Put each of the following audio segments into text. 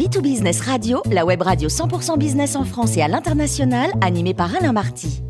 B2Business Radio, la web radio 100% business en France et à l'international, animée par Alain Marty.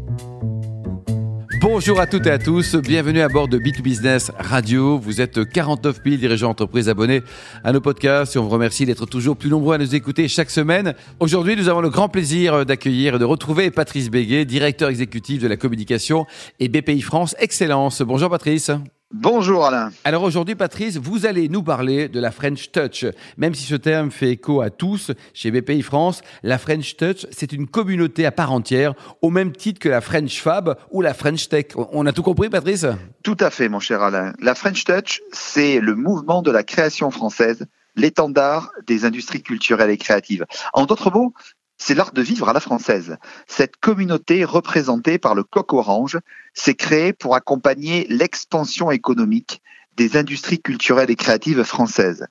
Bonjour à toutes et à tous, bienvenue à bord de B2Business Radio. Vous êtes 49 000 dirigeants d'entreprise abonnés à nos podcasts et on vous remercie d'être toujours plus nombreux à nous écouter chaque semaine. Aujourd'hui, nous avons le grand plaisir d'accueillir et de retrouver Patrice Béguet, directeur exécutif de la communication et BPI France Excellence. Bonjour Patrice. Bonjour Alain. Alors aujourd'hui Patrice, vous allez nous parler de la French Touch. Même si ce terme fait écho à tous chez BPI France, la French Touch, c'est une communauté à part entière, au même titre que la French Fab ou la French Tech. On a tout compris Patrice? Tout à fait mon cher Alain. La French Touch, c'est le mouvement de la création française l'étendard des industries culturelles et créatives. En d'autres mots, c'est l'art de vivre à la française. Cette communauté représentée par le coq orange s'est créée pour accompagner l'expansion économique des industries culturelles et créatives françaises.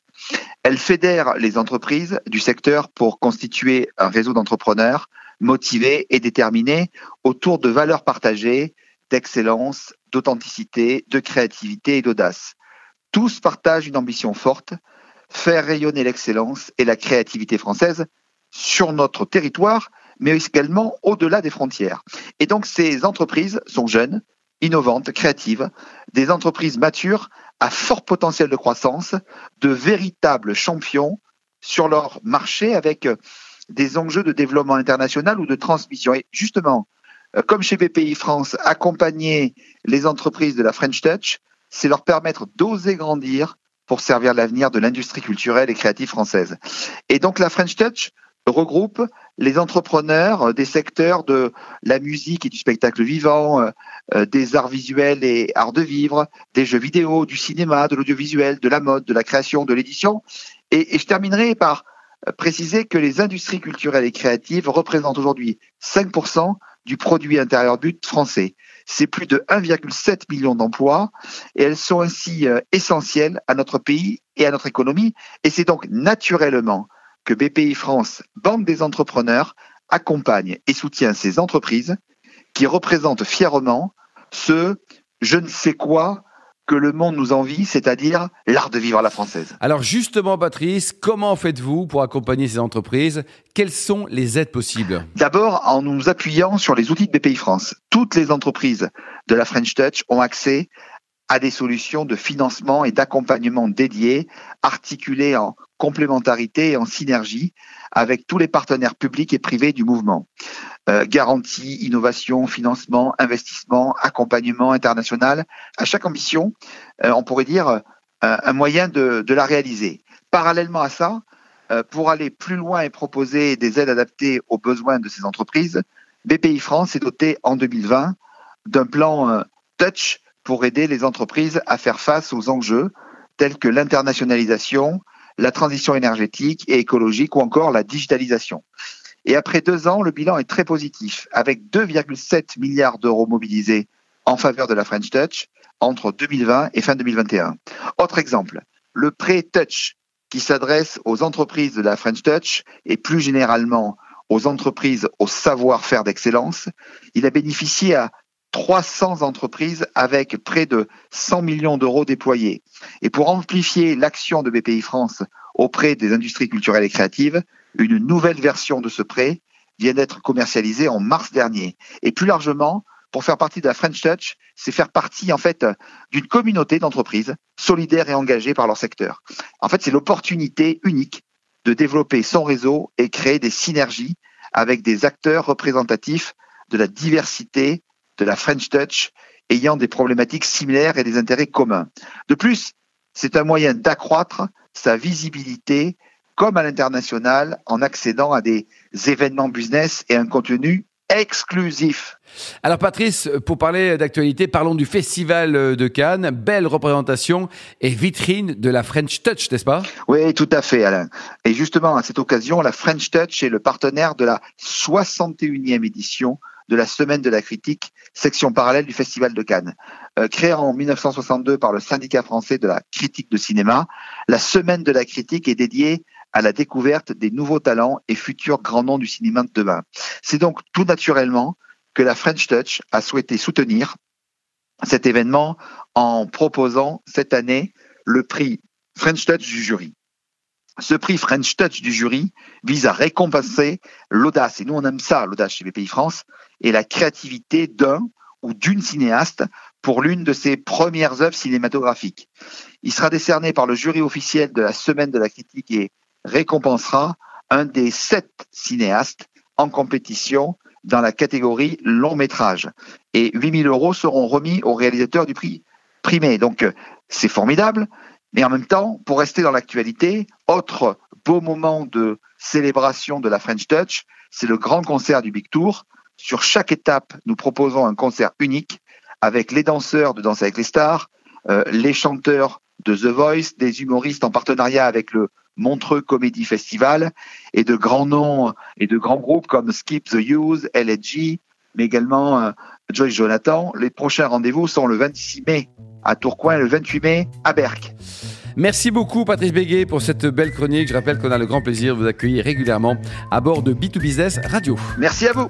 Elle fédère les entreprises du secteur pour constituer un réseau d'entrepreneurs motivés et déterminés autour de valeurs partagées, d'excellence, d'authenticité, de créativité et d'audace. Tous partagent une ambition forte, faire rayonner l'excellence et la créativité française sur notre territoire, mais également au-delà des frontières. Et donc ces entreprises sont jeunes, innovantes, créatives, des entreprises matures à fort potentiel de croissance, de véritables champions sur leur marché avec des enjeux de développement international ou de transmission. Et justement, euh, comme chez BPI France, accompagner les entreprises de la French Touch, c'est leur permettre d'oser grandir pour servir l'avenir de l'industrie culturelle et créative française. Et donc la French Touch, regroupe les entrepreneurs des secteurs de la musique et du spectacle vivant, euh, euh, des arts visuels et arts de vivre, des jeux vidéo, du cinéma, de l'audiovisuel, de la mode, de la création, de l'édition. Et, je terminerai par euh, préciser que les industries culturelles et créatives représentent aujourd'hui 5% du produit intérieur brut français. C'est plus de 1,7 million d'emplois et elles sont ainsi essentielles à notre pays et à notre économie. Et c'est donc naturellement que BPI France, Banque des entrepreneurs, accompagne et soutient ces entreprises qui représentent fièrement ce je ne sais quoi que le monde nous envie, c'est-à-dire l'art de vivre à la française. Alors justement, Patrice, comment faites-vous pour accompagner ces entreprises? Quelles sont les aides possibles? D'abord, en nous appuyant sur les outils de BPI France. Toutes les entreprises de la French Touch ont accès à des solutions de financement et d'accompagnement dédiées, articulées en complémentarité et en synergie avec tous les partenaires publics et privés du mouvement. Euh, garantie, innovation, financement, investissement, accompagnement international. À chaque ambition, euh, on pourrait dire euh, un moyen de, de, la réaliser. Parallèlement à ça, pour aller plus loin et proposer des aides adaptées aux besoins de ces entreprises, BPI France est doté en 2020 d'un plan Touch pour aider les entreprises à faire face aux enjeux tels que l'internationalisation, la transition énergétique et écologique ou encore la digitalisation. Et après deux ans, le bilan est très positif, avec 2,7 milliards d'euros mobilisés en faveur de la French Touch entre 2020 et fin 2021. Autre exemple, le prêt Touch qui s'adresse aux entreprises de la French Touch et plus généralement aux entreprises au savoir-faire d'excellence, il a bénéficié à 300 entreprises avec près de 100 millions d'euros déployés. Et pour amplifier l'action de BPI France auprès des industries culturelles et créatives, une nouvelle version de ce prêt vient d'être commercialisée en mars dernier. Et plus largement, pour faire partie de la French Touch, c'est faire partie en fait d'une communauté d'entreprises solidaires et engagées par leur secteur. En fait, c'est l'opportunité unique de développer son réseau et créer des synergies avec des acteurs représentatifs de la diversité de la French Touch ayant des problématiques similaires et des intérêts communs. De plus, c'est un moyen d'accroître sa visibilité comme à l'international en accédant à des événements business et un contenu exclusif. Alors Patrice, pour parler d'actualité, parlons du Festival de Cannes. Belle représentation et vitrine de la French Touch, n'est-ce pas? Oui, tout à fait Alain. Et justement, à cette occasion, la French Touch est le partenaire de la 61e édition de la Semaine de la critique, section parallèle du Festival de Cannes. Euh, créée en 1962 par le syndicat français de la critique de cinéma, la Semaine de la critique est dédiée à la découverte des nouveaux talents et futurs grands noms du cinéma de demain. C'est donc tout naturellement que la French Touch a souhaité soutenir cet événement en proposant cette année le prix French Touch du jury. Ce prix French Touch du jury vise à récompenser l'audace, et nous on aime ça, l'audace chez BPI France, et la créativité d'un ou d'une cinéaste pour l'une de ses premières œuvres cinématographiques. Il sera décerné par le jury officiel de la Semaine de la critique et récompensera un des sept cinéastes en compétition dans la catégorie long métrage. Et 8000 euros seront remis au réalisateur du prix primé. Donc c'est formidable, mais en même temps, pour rester dans l'actualité, autre beau moment de célébration de la French Touch, c'est le grand concert du Big Tour. Sur chaque étape, nous proposons un concert unique avec les danseurs de Danse avec les stars, euh, les chanteurs de The Voice, des humoristes en partenariat avec le Montreux Comedy Festival et de grands noms et de grands groupes comme Skip the Use, LG, mais également euh, Joyce Jonathan. Les prochains rendez-vous sont le 26 mai à Tourcoing et le 28 mai à Berck. Merci beaucoup Patrice Béguet pour cette belle chronique. Je rappelle qu'on a le grand plaisir de vous accueillir régulièrement à bord de B2Business Radio. Merci à vous.